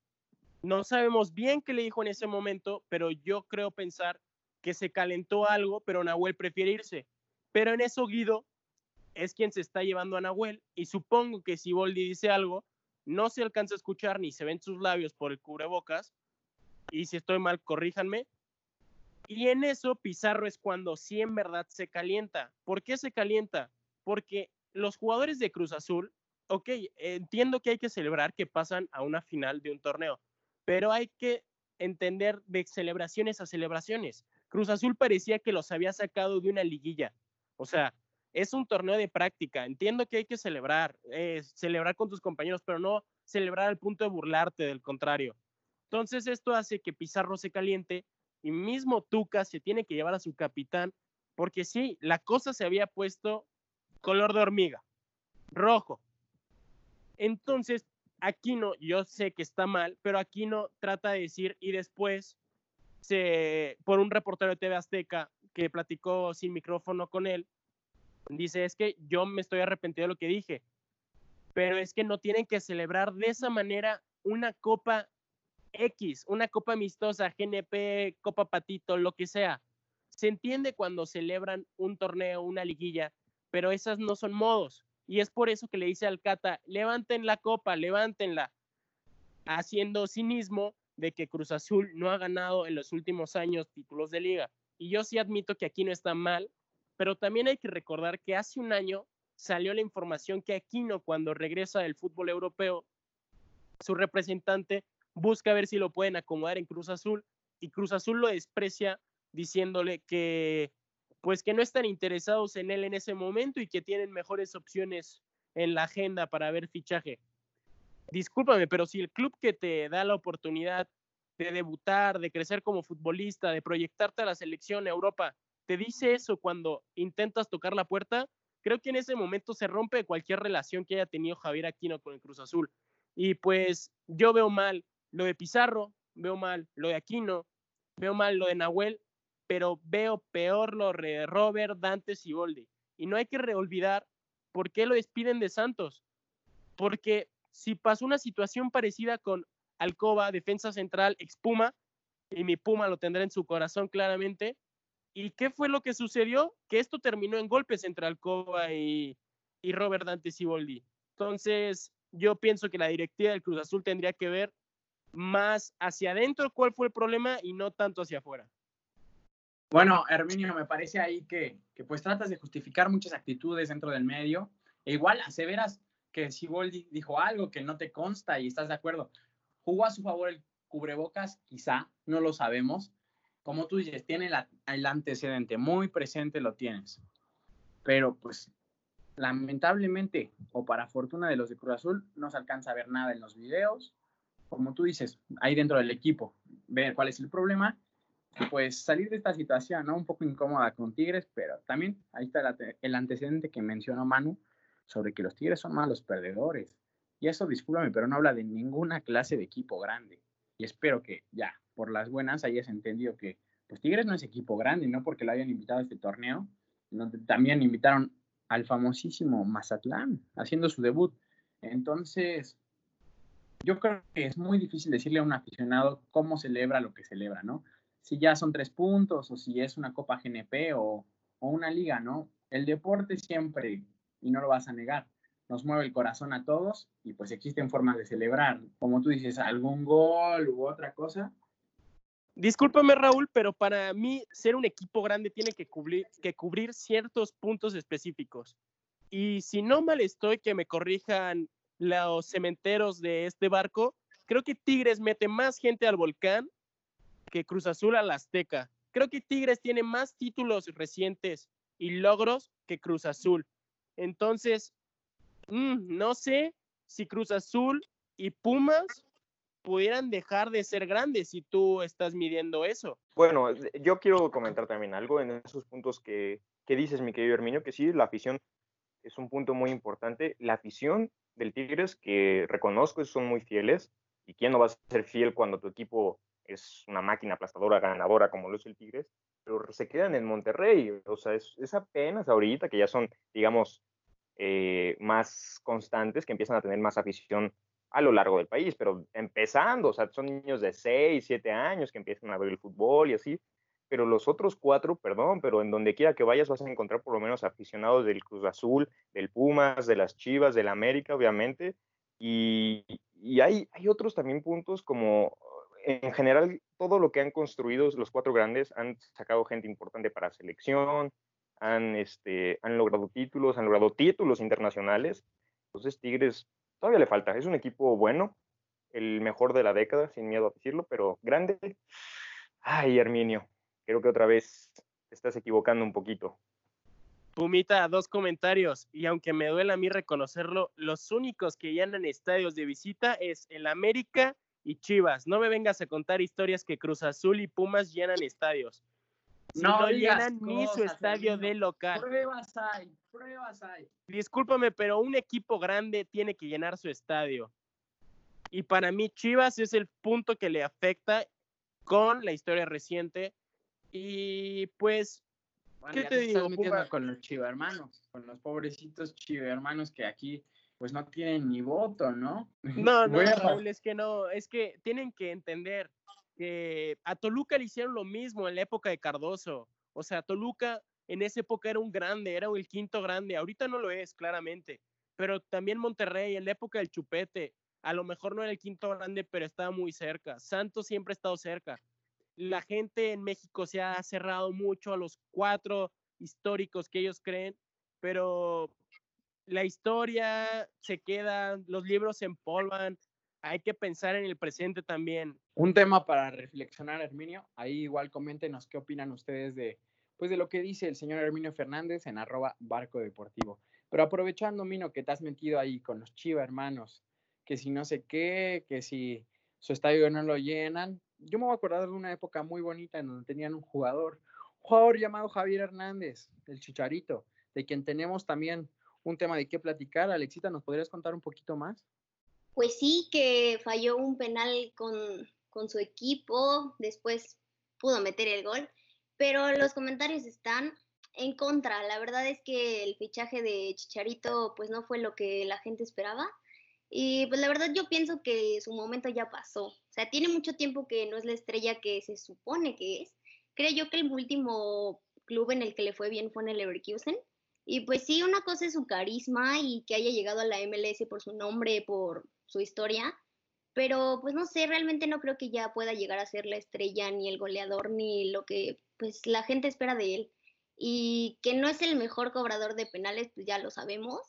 No sabemos bien qué le dijo en ese momento, pero yo creo pensar que se calentó algo, pero Nahuel prefiere irse. Pero en eso Guido es quien se está llevando a Nahuel y supongo que Siboldi dice algo, no se alcanza a escuchar ni se ven sus labios por el cubrebocas. Y si estoy mal, corríjanme, y en eso Pizarro es cuando sí en verdad se calienta. ¿Por qué se calienta? Porque los jugadores de Cruz Azul, ok, entiendo que hay que celebrar que pasan a una final de un torneo, pero hay que entender de celebraciones a celebraciones. Cruz Azul parecía que los había sacado de una liguilla. O sea, es un torneo de práctica. Entiendo que hay que celebrar, eh, celebrar con tus compañeros, pero no celebrar al punto de burlarte, del contrario. Entonces esto hace que Pizarro se caliente y mismo Tuca se tiene que llevar a su capitán, porque sí, la cosa se había puesto color de hormiga, rojo. Entonces, Aquino, yo sé que está mal, pero Aquino trata de decir y después, se, por un reportero de TV Azteca que platicó sin micrófono con él, dice, es que yo me estoy arrepentido de lo que dije, pero es que no tienen que celebrar de esa manera una copa X, una copa amistosa, GNP, Copa Patito, lo que sea. Se entiende cuando celebran un torneo, una liguilla, pero esas no son modos. Y es por eso que le dice al Cata, levanten la copa, levántenla, haciendo cinismo de que Cruz Azul no ha ganado en los últimos años títulos de liga. Y yo sí admito que aquí no está mal, pero también hay que recordar que hace un año salió la información que Aquino, cuando regresa del fútbol europeo, su representante busca ver si lo pueden acomodar en Cruz Azul y Cruz Azul lo desprecia diciéndole que pues que no están interesados en él en ese momento y que tienen mejores opciones en la agenda para ver fichaje. Discúlpame, pero si el club que te da la oportunidad de debutar, de crecer como futbolista, de proyectarte a la selección Europa, te dice eso cuando intentas tocar la puerta, creo que en ese momento se rompe cualquier relación que haya tenido Javier Aquino con el Cruz Azul. Y pues yo veo mal lo de Pizarro, veo mal lo de Aquino, veo mal lo de Nahuel, pero veo peor lo de Robert, Dante y Boldi. Y no hay que reolvidar por qué lo despiden de Santos. Porque si pasó una situación parecida con Alcoba, defensa central, expuma, y mi Puma lo tendrá en su corazón claramente. ¿Y qué fue lo que sucedió? Que esto terminó en golpes entre Alcoba y, y Robert Dante Siboldi. Entonces, yo pienso que la directiva del Cruz Azul tendría que ver más hacia adentro cuál fue el problema y no tanto hacia afuera. Bueno, Herminio, me parece ahí que, que pues tratas de justificar muchas actitudes dentro del medio. E igual aseveras que Siboldi dijo algo que no te consta y estás de acuerdo. ¿Jugó a su favor el cubrebocas? Quizá, no lo sabemos. Como tú dices, tiene el antecedente, muy presente lo tienes. Pero pues lamentablemente, o para fortuna de los de Cruz Azul, no se alcanza a ver nada en los videos. Como tú dices, ahí dentro del equipo, ver cuál es el problema pues salir de esta situación, ¿no? Un poco incómoda con Tigres, pero también ahí está el antecedente que mencionó Manu sobre que los Tigres son malos perdedores. Y eso, discúlpame, pero no habla de ninguna clase de equipo grande. Y espero que ya, por las buenas, hayas entendido que pues Tigres no es equipo grande, no porque lo hayan invitado a este torneo, donde también invitaron al famosísimo Mazatlán haciendo su debut. Entonces, yo creo que es muy difícil decirle a un aficionado cómo celebra lo que celebra, ¿no? Si ya son tres puntos o si es una Copa GNP o, o una liga, ¿no? El deporte siempre, y no lo vas a negar, nos mueve el corazón a todos y pues existen formas de celebrar. Como tú dices, algún gol u otra cosa, Discúlpame, Raúl, pero para mí ser un equipo grande tiene que cubrir, que cubrir ciertos puntos específicos. Y si no mal estoy, que me corrijan los cementeros de este barco, creo que Tigres mete más gente al volcán que Cruz Azul al Azteca. Creo que Tigres tiene más títulos recientes y logros que Cruz Azul. Entonces, mm, no sé si Cruz Azul y Pumas pudieran dejar de ser grandes si tú estás midiendo eso. Bueno, yo quiero comentar también algo en esos puntos que, que dices, mi querido Herminio, que sí, la afición es un punto muy importante. La afición del Tigres, que reconozco, son muy fieles. ¿Y quién no va a ser fiel cuando tu equipo es una máquina aplastadora, ganadora, como lo es el Tigres? Pero se quedan en Monterrey. O sea, es, es apenas ahorita que ya son, digamos, eh, más constantes, que empiezan a tener más afición a lo largo del país, pero empezando, o sea, son niños de 6, 7 años que empiezan a ver el fútbol y así, pero los otros cuatro, perdón, pero en donde quiera que vayas vas a encontrar por lo menos aficionados del Cruz Azul, del Pumas, de las Chivas, del América, obviamente, y, y hay, hay otros también puntos como en general todo lo que han construido los cuatro grandes han sacado gente importante para selección, han, este, han logrado títulos, han logrado títulos internacionales. Entonces Tigres todavía le falta. Es un equipo bueno, el mejor de la década, sin miedo a decirlo, pero grande. Ay, Herminio, creo que otra vez estás equivocando un poquito. Pumita, dos comentarios. Y aunque me duele a mí reconocerlo, los únicos que llenan estadios de visita es el América y Chivas. No me vengas a contar historias que Cruz Azul y Pumas llenan estadios no, llenan ni su estadio de local. Pruebas hay, pruebas hay. Discúlpame, pero un equipo grande tiene que llenar su estadio. Y para mí Chivas es el punto que le afecta con la historia reciente. Y pues, ¿qué te digo? con los Chivas hermanos, con los pobrecitos Chivas hermanos que aquí pues no tienen ni voto, ¿no? No, no, Raúl, es que no, es que tienen que entender que a Toluca le hicieron lo mismo en la época de Cardoso. O sea, Toluca en esa época era un grande, era el quinto grande. Ahorita no lo es, claramente. Pero también Monterrey, en la época del Chupete, a lo mejor no era el quinto grande, pero estaba muy cerca. Santos siempre ha estado cerca. La gente en México se ha cerrado mucho a los cuatro históricos que ellos creen, pero la historia se queda, los libros se empolvan, hay que pensar en el presente también. Un tema para reflexionar, Herminio. Ahí igual coméntenos qué opinan ustedes de, pues de lo que dice el señor Herminio Fernández en arroba barco deportivo. Pero aprovechando, Mino, que te has metido ahí con los Chiva hermanos, que si no sé qué, que si su estadio no lo llenan. Yo me voy a acordar de una época muy bonita en donde tenían un jugador, un jugador llamado Javier Hernández, el Chicharito, de quien tenemos también un tema de qué platicar. Alexita, ¿nos podrías contar un poquito más? Pues sí, que falló un penal con, con su equipo, después pudo meter el gol, pero los comentarios están en contra. La verdad es que el fichaje de Chicharito pues no fue lo que la gente esperaba. Y pues la verdad yo pienso que su momento ya pasó. O sea, tiene mucho tiempo que no es la estrella que se supone que es. Creo yo que el último club en el que le fue bien fue en el Leverkusen. Y pues sí, una cosa es su carisma y que haya llegado a la MLS por su nombre, por su historia, pero pues no sé, realmente no creo que ya pueda llegar a ser la estrella, ni el goleador, ni lo que pues la gente espera de él. Y que no es el mejor cobrador de penales, pues ya lo sabemos,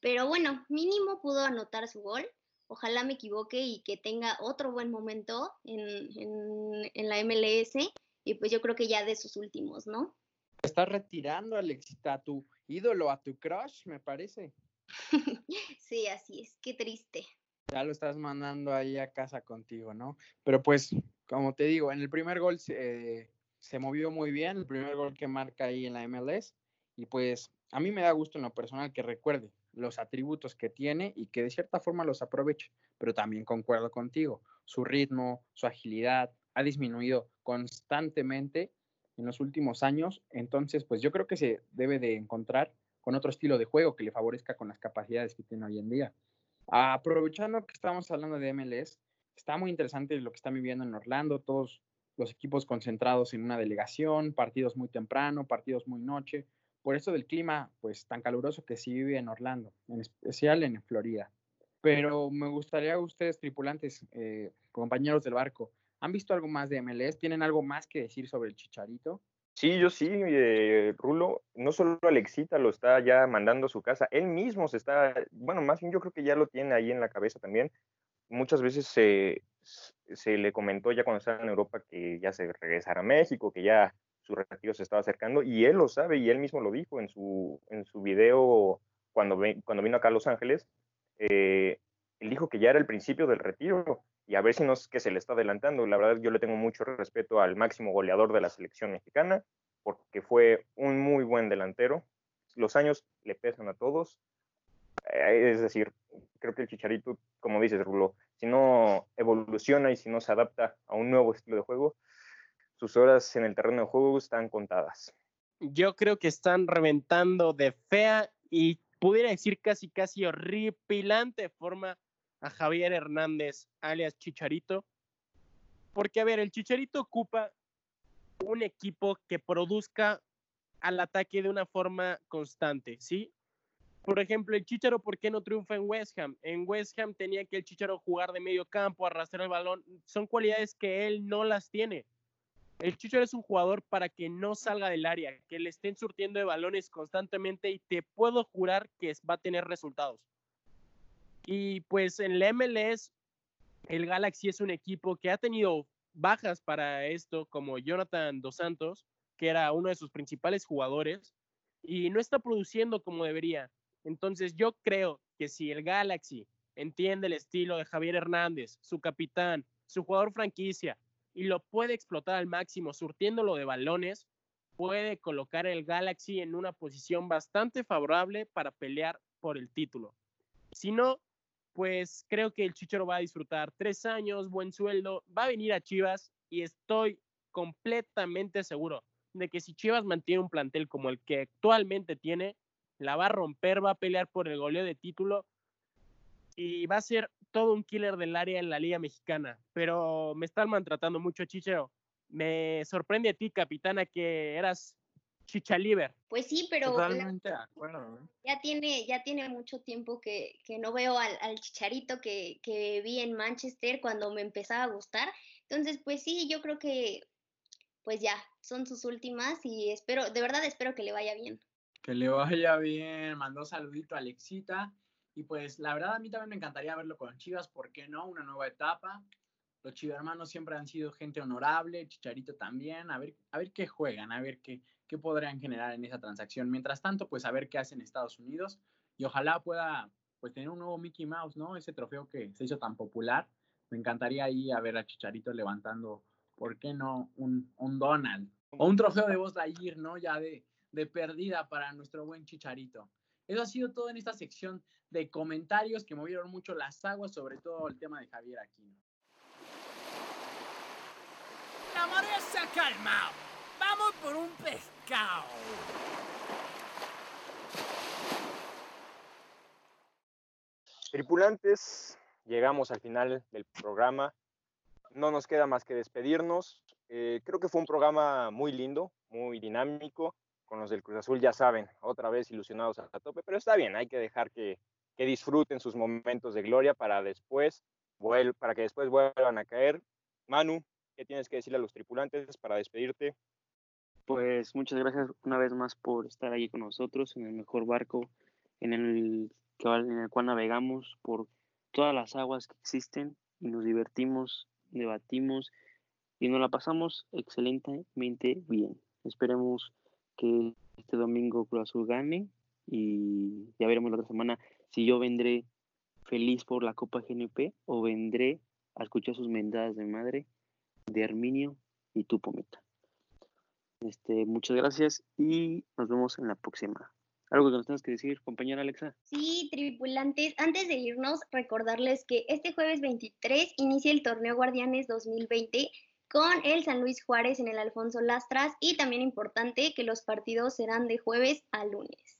pero bueno, mínimo pudo anotar su gol. Ojalá me equivoque y que tenga otro buen momento en, en, en la MLS y pues yo creo que ya de sus últimos, ¿no? Estás retirando, Alexita, tu ídolo, a tu crush, me parece. sí, así es, qué triste. Ya lo estás mandando ahí a casa contigo, ¿no? Pero pues, como te digo, en el primer gol se, se movió muy bien, el primer gol que marca ahí en la MLS, y pues a mí me da gusto en lo personal que recuerde los atributos que tiene y que de cierta forma los aproveche, pero también concuerdo contigo, su ritmo, su agilidad ha disminuido constantemente en los últimos años, entonces pues yo creo que se debe de encontrar con otro estilo de juego que le favorezca con las capacidades que tiene hoy en día. Aprovechando que estamos hablando de MLS, está muy interesante lo que están viviendo en Orlando, todos los equipos concentrados en una delegación, partidos muy temprano, partidos muy noche, por eso del clima pues tan caluroso que se vive en Orlando, en especial en Florida. Pero me gustaría ustedes, tripulantes, eh, compañeros del barco, ¿Han visto algo más de MLS? ¿Tienen algo más que decir sobre el Chicharito? Sí, yo sí, eh, Rulo, no solo Alexita lo está ya mandando a su casa, él mismo se está, bueno, más bien yo creo que ya lo tiene ahí en la cabeza también. Muchas veces se, se le comentó ya cuando estaba en Europa que ya se regresara a México, que ya su retiro se estaba acercando, y él lo sabe y él mismo lo dijo en su, en su video cuando, cuando vino acá a Los Ángeles. Eh, él dijo que ya era el principio del retiro y a ver si no es que se le está adelantando. La verdad, yo le tengo mucho respeto al máximo goleador de la selección mexicana, porque fue un muy buen delantero. Los años le pesan a todos. Eh, es decir, creo que el Chicharito, como dices, Rulo, si no evoluciona y si no se adapta a un nuevo estilo de juego, sus horas en el terreno de juego están contadas. Yo creo que están reventando de fea y pudiera decir casi, casi horripilante forma a Javier Hernández, alias Chicharito. Porque, a ver, el Chicharito ocupa un equipo que produzca al ataque de una forma constante, ¿sí? Por ejemplo, el Chicharo, ¿por qué no triunfa en West Ham? En West Ham tenía que el Chicharo jugar de medio campo, arrastrar el balón. Son cualidades que él no las tiene. El Chicharo es un jugador para que no salga del área, que le estén surtiendo de balones constantemente y te puedo jurar que va a tener resultados. Y pues en la MLS, el Galaxy es un equipo que ha tenido bajas para esto, como Jonathan Dos Santos, que era uno de sus principales jugadores, y no está produciendo como debería. Entonces yo creo que si el Galaxy entiende el estilo de Javier Hernández, su capitán, su jugador franquicia, y lo puede explotar al máximo, surtiéndolo de balones, puede colocar el Galaxy en una posición bastante favorable para pelear por el título. Si no, pues creo que el Chichero va a disfrutar tres años, buen sueldo, va a venir a Chivas y estoy completamente seguro de que si Chivas mantiene un plantel como el que actualmente tiene, la va a romper, va a pelear por el goleo de título y va a ser todo un killer del área en la Liga Mexicana. Pero me están maltratando mucho, Chichero. Me sorprende a ti, capitana, que eras Chichaliver. Pues sí, pero Totalmente de acuerdo. ya tiene, ya tiene mucho tiempo que, no veo al, Chicharito que, que, vi en Manchester cuando me empezaba a gustar. Entonces, pues sí, yo creo que pues ya, son sus últimas y espero, de verdad espero que le vaya bien. Que le vaya bien, mandó saludito a Alexita. Y pues la verdad a mí también me encantaría verlo con Chivas, ¿por qué no? Una nueva etapa. Los chivermanos siempre han sido gente honorable, Chicharito también, a ver, a ver qué juegan, a ver qué, qué podrían generar en esa transacción. Mientras tanto, pues a ver qué hacen Estados Unidos y ojalá pueda pues tener un nuevo Mickey Mouse, ¿no? Ese trofeo que se hizo tan popular. Me encantaría ahí a ver a Chicharito levantando, ¿por qué no? Un, Donald o un trofeo de Voz Lightyear, ¿no? Ya de, de perdida para nuestro buen Chicharito. Eso ha sido todo en esta sección de comentarios que movieron mucho las aguas, sobre todo el tema de Javier Aquino. La se ha calmado. Vamos por un pescado. tripulantes, llegamos al final del programa. No nos queda más que despedirnos. Eh, creo que fue un programa muy lindo, muy dinámico. Con los del Cruz Azul ya saben, otra vez ilusionados a tope, pero está bien, hay que dejar que, que disfruten sus momentos de gloria para después, para que después vuelvan a caer. Manu, ¿qué tienes que decirle a los tripulantes para despedirte? Pues muchas gracias una vez más por estar ahí con nosotros en el mejor barco en el, en el cual navegamos por todas las aguas que existen y nos divertimos, debatimos y nos la pasamos excelentemente bien. Esperemos que este domingo Cruz Azul gane y ya veremos la otra semana si yo vendré feliz por la Copa GNP o vendré a escuchar sus mendadas de madre de Arminio y tu pometa. Este, muchas gracias y nos vemos en la próxima. ¿Algo que nos tengas que decir, compañera Alexa? Sí, tripulantes, antes de irnos, recordarles que este jueves 23 inicia el torneo Guardianes 2020 con el San Luis Juárez en el Alfonso Lastras y también importante que los partidos serán de jueves a lunes.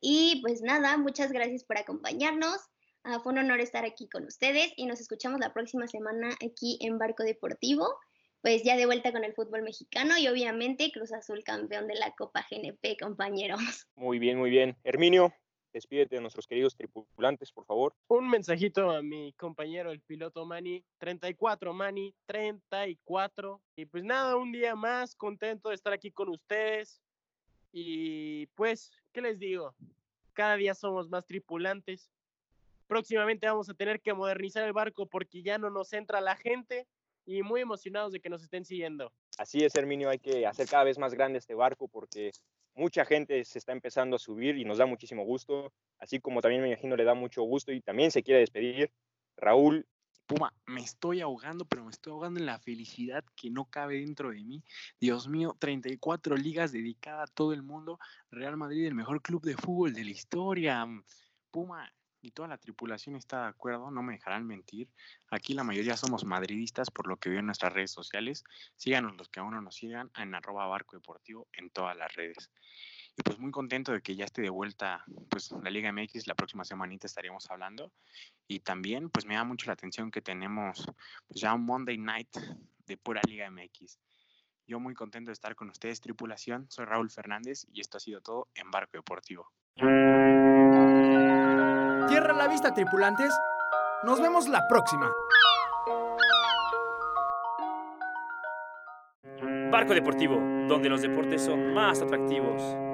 Y pues nada, muchas gracias por acompañarnos. Ah, fue un honor estar aquí con ustedes y nos escuchamos la próxima semana aquí en Barco Deportivo, pues ya de vuelta con el fútbol mexicano y obviamente Cruz Azul campeón de la Copa GNP, compañeros. Muy bien, muy bien. Herminio, despídete de nuestros queridos tripulantes, por favor. Un mensajito a mi compañero, el piloto Mani. 34, Mani, 34. Y pues nada, un día más, contento de estar aquí con ustedes. Y pues, ¿qué les digo? Cada día somos más tripulantes próximamente vamos a tener que modernizar el barco porque ya no nos entra la gente y muy emocionados de que nos estén siguiendo. Así es, Herminio, hay que hacer cada vez más grande este barco porque mucha gente se está empezando a subir y nos da muchísimo gusto, así como también me imagino le da mucho gusto y también se quiere despedir. Raúl. Puma, me estoy ahogando, pero me estoy ahogando en la felicidad que no cabe dentro de mí. Dios mío, 34 ligas dedicadas a todo el mundo. Real Madrid, el mejor club de fútbol de la historia. Puma, y toda la tripulación está de acuerdo, no me dejarán mentir. Aquí la mayoría somos madridistas por lo que veo en nuestras redes sociales. Síganos los que aún no nos sigan en arroba barco deportivo en todas las redes. Y pues muy contento de que ya esté de vuelta pues la Liga MX, la próxima semanita estaríamos hablando. Y también pues me da mucho la atención que tenemos pues ya un Monday Night de pura Liga MX. Yo muy contento de estar con ustedes, tripulación. Soy Raúl Fernández y esto ha sido todo en Barco Deportivo. Tierra la vista, tripulantes. Nos vemos la próxima. Barco Deportivo, donde los deportes son más atractivos.